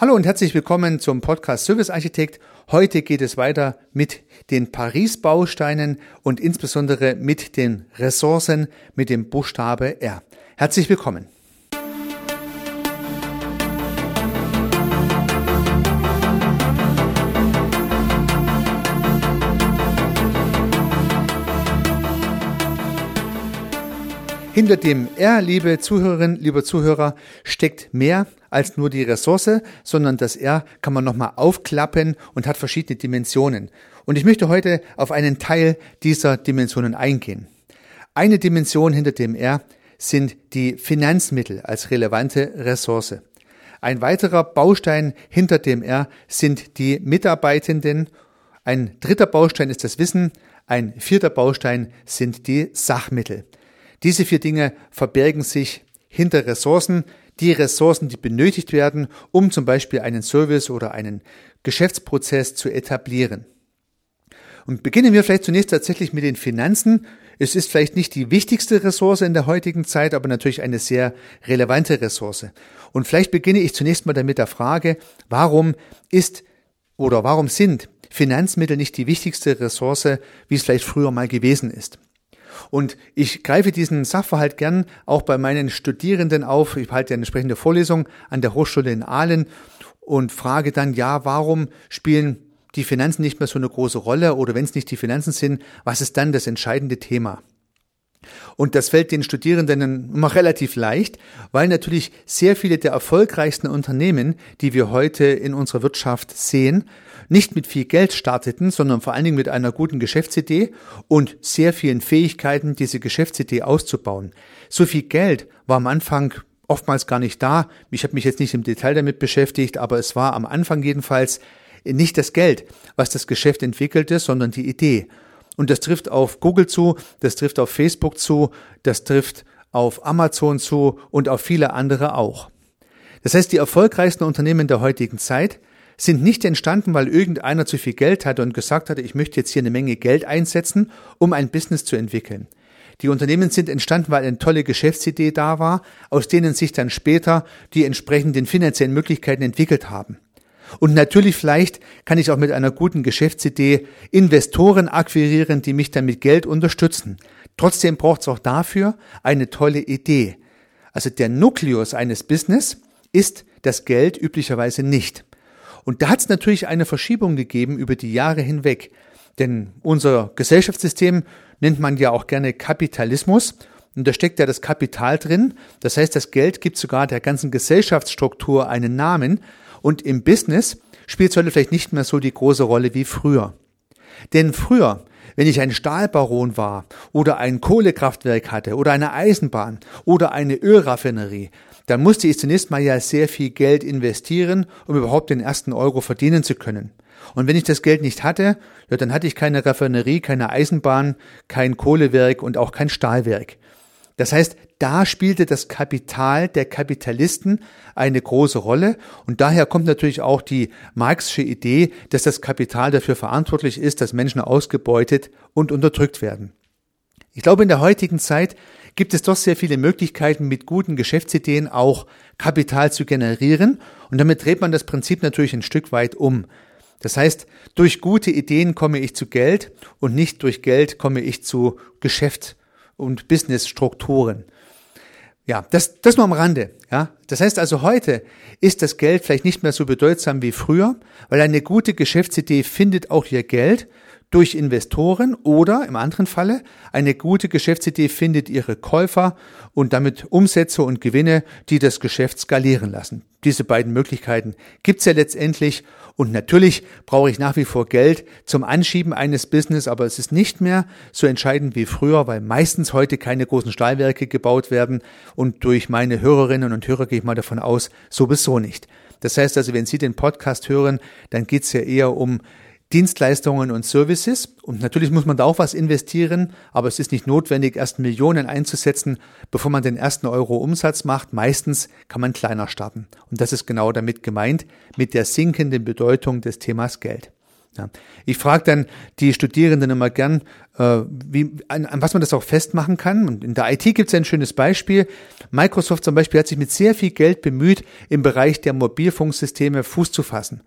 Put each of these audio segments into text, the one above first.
Hallo und herzlich willkommen zum Podcast Service Architekt. Heute geht es weiter mit den Paris-Bausteinen und insbesondere mit den Ressourcen mit dem Buchstabe R. Herzlich willkommen. Hinter dem R, liebe Zuhörerinnen, lieber Zuhörer, steckt mehr als nur die Ressource, sondern das R kann man nochmal aufklappen und hat verschiedene Dimensionen. Und ich möchte heute auf einen Teil dieser Dimensionen eingehen. Eine Dimension hinter dem R sind die Finanzmittel als relevante Ressource. Ein weiterer Baustein hinter dem R sind die Mitarbeitenden. Ein dritter Baustein ist das Wissen. Ein vierter Baustein sind die Sachmittel. Diese vier Dinge verbergen sich hinter Ressourcen, die Ressourcen, die benötigt werden, um zum Beispiel einen Service oder einen Geschäftsprozess zu etablieren. Und beginnen wir vielleicht zunächst tatsächlich mit den Finanzen. Es ist vielleicht nicht die wichtigste Ressource in der heutigen Zeit, aber natürlich eine sehr relevante Ressource. Und vielleicht beginne ich zunächst mal damit der Frage, warum ist oder warum sind Finanzmittel nicht die wichtigste Ressource, wie es vielleicht früher mal gewesen ist? Und ich greife diesen Sachverhalt gern auch bei meinen Studierenden auf. Ich halte eine entsprechende Vorlesung an der Hochschule in Aalen und frage dann, ja, warum spielen die Finanzen nicht mehr so eine große Rolle oder wenn es nicht die Finanzen sind, was ist dann das entscheidende Thema? Und das fällt den Studierenden immer relativ leicht, weil natürlich sehr viele der erfolgreichsten Unternehmen, die wir heute in unserer Wirtschaft sehen, nicht mit viel Geld starteten, sondern vor allen Dingen mit einer guten Geschäftsidee und sehr vielen Fähigkeiten, diese Geschäftsidee auszubauen. So viel Geld war am Anfang oftmals gar nicht da. Ich habe mich jetzt nicht im Detail damit beschäftigt, aber es war am Anfang jedenfalls nicht das Geld, was das Geschäft entwickelte, sondern die Idee. Und das trifft auf Google zu, das trifft auf Facebook zu, das trifft auf Amazon zu und auf viele andere auch. Das heißt, die erfolgreichsten Unternehmen der heutigen Zeit sind nicht entstanden, weil irgendeiner zu viel Geld hatte und gesagt hatte, ich möchte jetzt hier eine Menge Geld einsetzen, um ein Business zu entwickeln. Die Unternehmen sind entstanden, weil eine tolle Geschäftsidee da war, aus denen sich dann später die entsprechenden finanziellen Möglichkeiten entwickelt haben. Und natürlich vielleicht kann ich auch mit einer guten Geschäftsidee Investoren akquirieren, die mich dann mit Geld unterstützen. Trotzdem braucht es auch dafür eine tolle Idee. Also der Nukleus eines Business ist das Geld üblicherweise nicht. Und da hat es natürlich eine Verschiebung gegeben über die Jahre hinweg. Denn unser Gesellschaftssystem nennt man ja auch gerne Kapitalismus. Und da steckt ja das Kapital drin. Das heißt, das Geld gibt sogar der ganzen Gesellschaftsstruktur einen Namen. Und im Business spielt heute vielleicht nicht mehr so die große Rolle wie früher. Denn früher, wenn ich ein Stahlbaron war oder ein Kohlekraftwerk hatte oder eine Eisenbahn oder eine Ölraffinerie, dann musste ich zunächst mal ja sehr viel Geld investieren, um überhaupt den ersten Euro verdienen zu können. Und wenn ich das Geld nicht hatte, ja, dann hatte ich keine Raffinerie, keine Eisenbahn, kein Kohlewerk und auch kein Stahlwerk. Das heißt, da spielte das Kapital der Kapitalisten eine große Rolle und daher kommt natürlich auch die marxische Idee, dass das Kapital dafür verantwortlich ist, dass Menschen ausgebeutet und unterdrückt werden. Ich glaube, in der heutigen Zeit gibt es doch sehr viele Möglichkeiten, mit guten Geschäftsideen auch Kapital zu generieren und damit dreht man das Prinzip natürlich ein Stück weit um. Das heißt, durch gute Ideen komme ich zu Geld und nicht durch Geld komme ich zu Geschäft und Businessstrukturen. Ja, das, das nur am Rande. Ja, das heißt also heute ist das Geld vielleicht nicht mehr so bedeutsam wie früher, weil eine gute Geschäftsidee findet auch ihr Geld durch Investoren oder im anderen Falle eine gute Geschäftsidee findet ihre Käufer und damit Umsätze und Gewinne, die das Geschäft skalieren lassen. Diese beiden Möglichkeiten gibt's ja letztendlich und natürlich brauche ich nach wie vor Geld zum Anschieben eines Business, aber es ist nicht mehr so entscheidend wie früher, weil meistens heute keine großen Stahlwerke gebaut werden und durch meine Hörerinnen und Hörer gehe ich mal davon aus, sowieso nicht. Das heißt also, wenn Sie den Podcast hören, dann geht's ja eher um Dienstleistungen und Services. Und natürlich muss man da auch was investieren, aber es ist nicht notwendig, erst Millionen einzusetzen, bevor man den ersten Euro Umsatz macht. Meistens kann man kleiner starten. Und das ist genau damit gemeint, mit der sinkenden Bedeutung des Themas Geld. Ja. Ich frage dann die Studierenden immer gern, äh, wie, an, an was man das auch festmachen kann. Und in der IT gibt es ein schönes Beispiel. Microsoft zum Beispiel hat sich mit sehr viel Geld bemüht, im Bereich der Mobilfunksysteme Fuß zu fassen.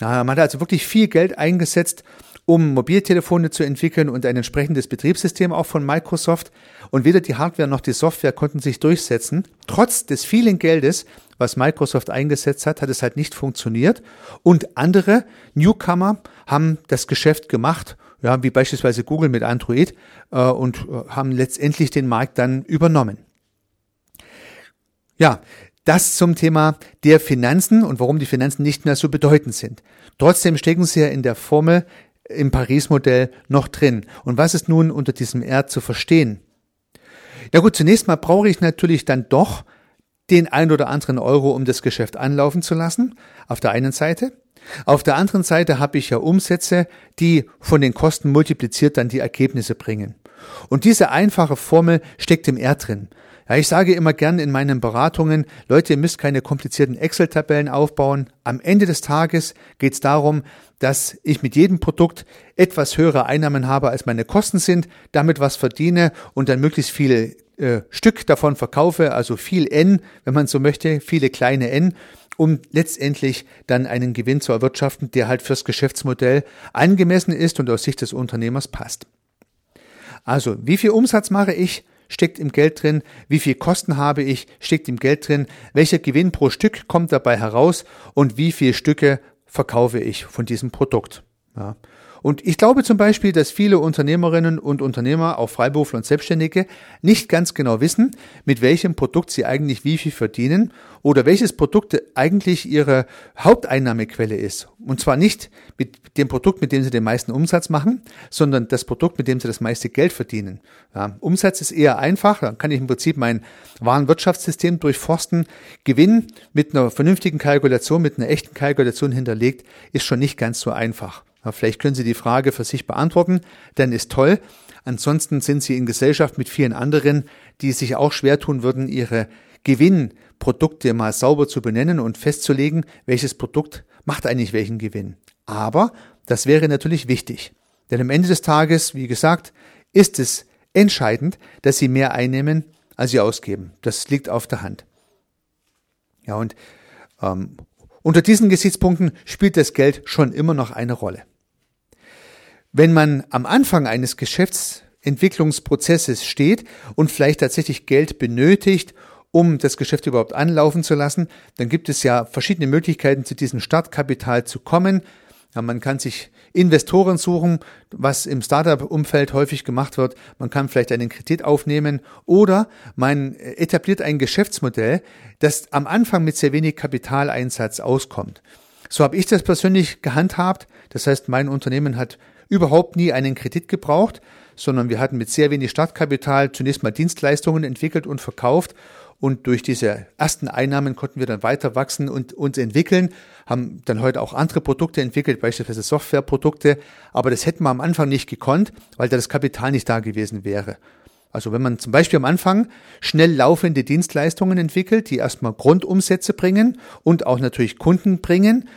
Man hat also wirklich viel Geld eingesetzt, um Mobiltelefone zu entwickeln und ein entsprechendes Betriebssystem auch von Microsoft. Und weder die Hardware noch die Software konnten sich durchsetzen. Trotz des vielen Geldes, was Microsoft eingesetzt hat, hat es halt nicht funktioniert. Und andere Newcomer haben das Geschäft gemacht, ja, wie beispielsweise Google mit Android, äh, und äh, haben letztendlich den Markt dann übernommen. Ja, das zum Thema der Finanzen und warum die Finanzen nicht mehr so bedeutend sind. Trotzdem stecken sie ja in der Formel im Paris-Modell noch drin. Und was ist nun unter diesem R zu verstehen? Ja gut, zunächst mal brauche ich natürlich dann doch den ein oder anderen Euro, um das Geschäft anlaufen zu lassen, auf der einen Seite. Auf der anderen Seite habe ich ja Umsätze, die von den Kosten multipliziert dann die Ergebnisse bringen. Und diese einfache Formel steckt im R drin. Ja, ich sage immer gern in meinen Beratungen, Leute, ihr müsst keine komplizierten Excel-Tabellen aufbauen. Am Ende des Tages geht es darum, dass ich mit jedem Produkt etwas höhere Einnahmen habe, als meine Kosten sind, damit was verdiene und dann möglichst viele äh, Stück davon verkaufe, also viel N, wenn man so möchte, viele kleine N, um letztendlich dann einen Gewinn zu erwirtschaften, der halt fürs Geschäftsmodell angemessen ist und aus Sicht des Unternehmers passt. Also, wie viel Umsatz mache ich? Steckt im Geld drin, wie viel Kosten habe ich, steckt im Geld drin, welcher Gewinn pro Stück kommt dabei heraus und wie viele Stücke verkaufe ich von diesem Produkt. Ja. Und ich glaube zum Beispiel, dass viele Unternehmerinnen und Unternehmer, auch Freiberufler und Selbstständige, nicht ganz genau wissen, mit welchem Produkt sie eigentlich wie viel verdienen oder welches Produkt eigentlich ihre Haupteinnahmequelle ist. Und zwar nicht mit dem Produkt, mit dem sie den meisten Umsatz machen, sondern das Produkt, mit dem sie das meiste Geld verdienen. Ja, Umsatz ist eher einfach, dann kann ich im Prinzip mein Warenwirtschaftssystem durchforsten. Gewinn mit einer vernünftigen Kalkulation, mit einer echten Kalkulation hinterlegt, ist schon nicht ganz so einfach. Vielleicht können Sie die Frage für sich beantworten, dann ist toll. Ansonsten sind Sie in Gesellschaft mit vielen anderen, die sich auch schwer tun würden, ihre Gewinnprodukte mal sauber zu benennen und festzulegen, welches Produkt macht eigentlich welchen Gewinn. Aber das wäre natürlich wichtig. Denn am Ende des Tages, wie gesagt, ist es entscheidend, dass Sie mehr einnehmen, als Sie ausgeben. Das liegt auf der Hand. Ja, und ähm, unter diesen Gesichtspunkten spielt das Geld schon immer noch eine Rolle. Wenn man am Anfang eines Geschäftsentwicklungsprozesses steht und vielleicht tatsächlich Geld benötigt, um das Geschäft überhaupt anlaufen zu lassen, dann gibt es ja verschiedene Möglichkeiten, zu diesem Startkapital zu kommen. Ja, man kann sich Investoren suchen, was im Startup-Umfeld häufig gemacht wird. Man kann vielleicht einen Kredit aufnehmen oder man etabliert ein Geschäftsmodell, das am Anfang mit sehr wenig Kapitaleinsatz auskommt. So habe ich das persönlich gehandhabt. Das heißt, mein Unternehmen hat überhaupt nie einen Kredit gebraucht, sondern wir hatten mit sehr wenig Startkapital zunächst mal Dienstleistungen entwickelt und verkauft und durch diese ersten Einnahmen konnten wir dann weiter wachsen und uns entwickeln, haben dann heute auch andere Produkte entwickelt, beispielsweise Softwareprodukte, aber das hätten wir am Anfang nicht gekonnt, weil da das Kapital nicht da gewesen wäre. Also wenn man zum Beispiel am Anfang schnell laufende Dienstleistungen entwickelt, die erstmal Grundumsätze bringen und auch natürlich Kunden bringen,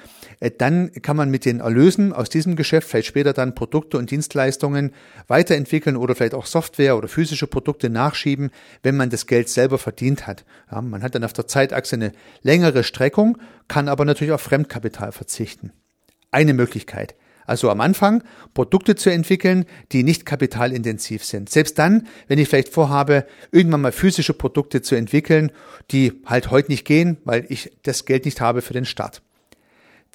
dann kann man mit den Erlösen aus diesem Geschäft vielleicht später dann Produkte und Dienstleistungen weiterentwickeln oder vielleicht auch Software oder physische Produkte nachschieben, wenn man das Geld selber verdient hat. Ja, man hat dann auf der Zeitachse eine längere Streckung, kann aber natürlich auf Fremdkapital verzichten. Eine Möglichkeit. Also am Anfang Produkte zu entwickeln, die nicht kapitalintensiv sind. Selbst dann, wenn ich vielleicht vorhabe, irgendwann mal physische Produkte zu entwickeln, die halt heute nicht gehen, weil ich das Geld nicht habe für den Start.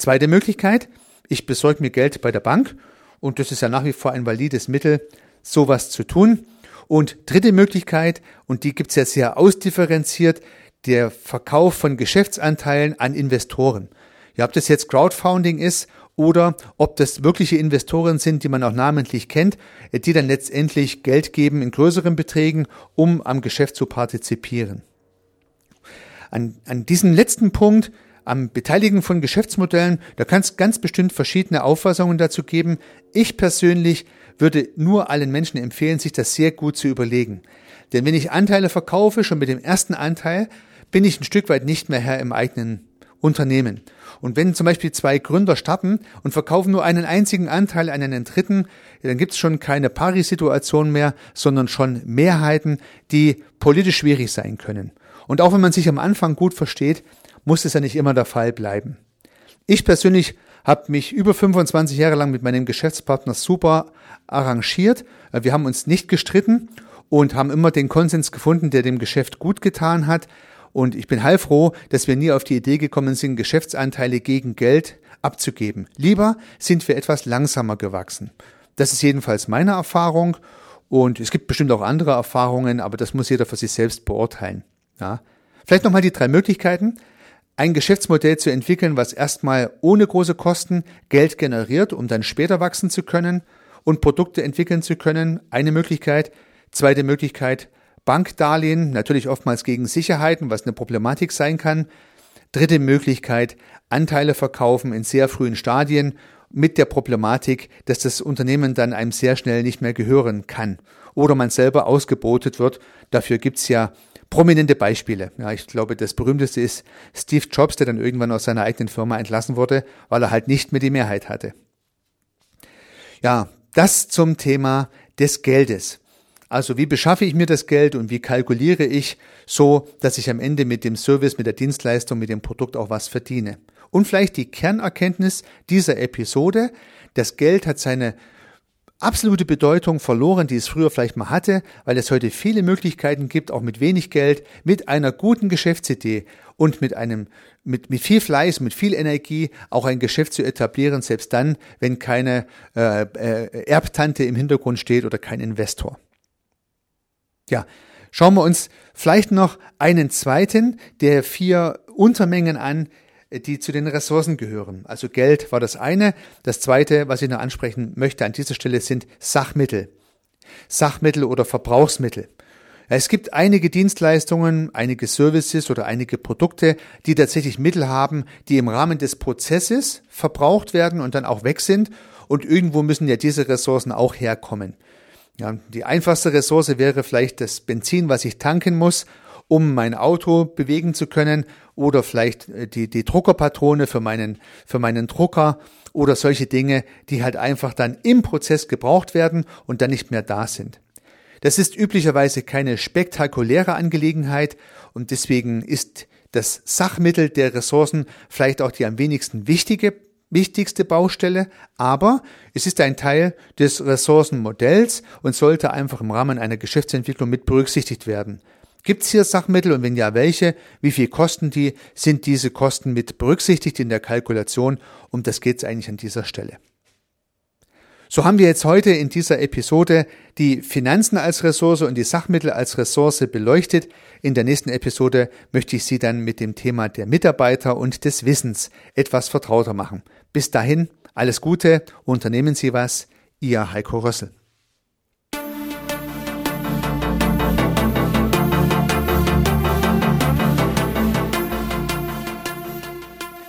Zweite Möglichkeit, ich besorge mir Geld bei der Bank und das ist ja nach wie vor ein valides Mittel, sowas zu tun. Und dritte Möglichkeit, und die gibt es ja sehr ausdifferenziert, der Verkauf von Geschäftsanteilen an Investoren. Ja, ob das jetzt Crowdfunding ist oder ob das wirkliche Investoren sind, die man auch namentlich kennt, die dann letztendlich Geld geben in größeren Beträgen, um am Geschäft zu partizipieren. An, an diesem letzten Punkt am Beteiligen von Geschäftsmodellen, da kann es ganz bestimmt verschiedene Auffassungen dazu geben. Ich persönlich würde nur allen Menschen empfehlen, sich das sehr gut zu überlegen. Denn wenn ich Anteile verkaufe, schon mit dem ersten Anteil, bin ich ein Stück weit nicht mehr Herr im eigenen Unternehmen. Und wenn zum Beispiel zwei Gründer starten und verkaufen nur einen einzigen Anteil an einen Dritten, dann gibt es schon keine Pari-Situation mehr, sondern schon Mehrheiten, die politisch schwierig sein können. Und auch wenn man sich am Anfang gut versteht, muss es ja nicht immer der Fall bleiben. Ich persönlich habe mich über 25 Jahre lang mit meinem Geschäftspartner super arrangiert. Wir haben uns nicht gestritten und haben immer den Konsens gefunden, der dem Geschäft gut getan hat. Und ich bin heilfroh, dass wir nie auf die Idee gekommen sind, Geschäftsanteile gegen Geld abzugeben. Lieber sind wir etwas langsamer gewachsen. Das ist jedenfalls meine Erfahrung. Und es gibt bestimmt auch andere Erfahrungen, aber das muss jeder für sich selbst beurteilen. Ja. Vielleicht nochmal die drei Möglichkeiten. Ein Geschäftsmodell zu entwickeln, was erstmal ohne große Kosten Geld generiert, um dann später wachsen zu können und Produkte entwickeln zu können. Eine Möglichkeit. Zweite Möglichkeit, Bankdarlehen, natürlich oftmals gegen Sicherheiten, was eine Problematik sein kann. Dritte Möglichkeit, Anteile verkaufen in sehr frühen Stadien mit der Problematik, dass das Unternehmen dann einem sehr schnell nicht mehr gehören kann oder man selber ausgebotet wird. Dafür gibt's ja prominente Beispiele. Ja, ich glaube, das berühmteste ist Steve Jobs, der dann irgendwann aus seiner eigenen Firma entlassen wurde, weil er halt nicht mehr die Mehrheit hatte. Ja, das zum Thema des Geldes. Also wie beschaffe ich mir das Geld und wie kalkuliere ich so, dass ich am Ende mit dem Service, mit der Dienstleistung, mit dem Produkt auch was verdiene. Und vielleicht die Kernerkenntnis dieser Episode, das Geld hat seine absolute Bedeutung verloren, die es früher vielleicht mal hatte, weil es heute viele Möglichkeiten gibt, auch mit wenig Geld, mit einer guten Geschäftsidee und mit einem, mit, mit viel Fleiß, mit viel Energie auch ein Geschäft zu etablieren, selbst dann, wenn keine äh, äh, Erbtante im Hintergrund steht oder kein Investor. Ja, schauen wir uns vielleicht noch einen zweiten der vier Untermengen an, die zu den Ressourcen gehören. Also Geld war das eine. Das zweite, was ich noch ansprechen möchte an dieser Stelle, sind Sachmittel. Sachmittel oder Verbrauchsmittel. Es gibt einige Dienstleistungen, einige Services oder einige Produkte, die tatsächlich Mittel haben, die im Rahmen des Prozesses verbraucht werden und dann auch weg sind. Und irgendwo müssen ja diese Ressourcen auch herkommen. Ja, die einfachste Ressource wäre vielleicht das Benzin, was ich tanken muss, um mein Auto bewegen zu können oder vielleicht äh, die, die Druckerpatrone für meinen, für meinen Drucker oder solche Dinge, die halt einfach dann im Prozess gebraucht werden und dann nicht mehr da sind. Das ist üblicherweise keine spektakuläre Angelegenheit und deswegen ist das Sachmittel der Ressourcen vielleicht auch die am wenigsten wichtige wichtigste Baustelle, aber es ist ein Teil des Ressourcenmodells und sollte einfach im Rahmen einer Geschäftsentwicklung mit berücksichtigt werden. Gibt es hier Sachmittel und wenn ja, welche? Wie viel kosten die? Sind diese Kosten mit berücksichtigt in der Kalkulation? Um das geht es eigentlich an dieser Stelle. So haben wir jetzt heute in dieser Episode die Finanzen als Ressource und die Sachmittel als Ressource beleuchtet. In der nächsten Episode möchte ich Sie dann mit dem Thema der Mitarbeiter und des Wissens etwas vertrauter machen. Bis dahin, alles Gute, unternehmen Sie was, Ihr Heiko Rössel.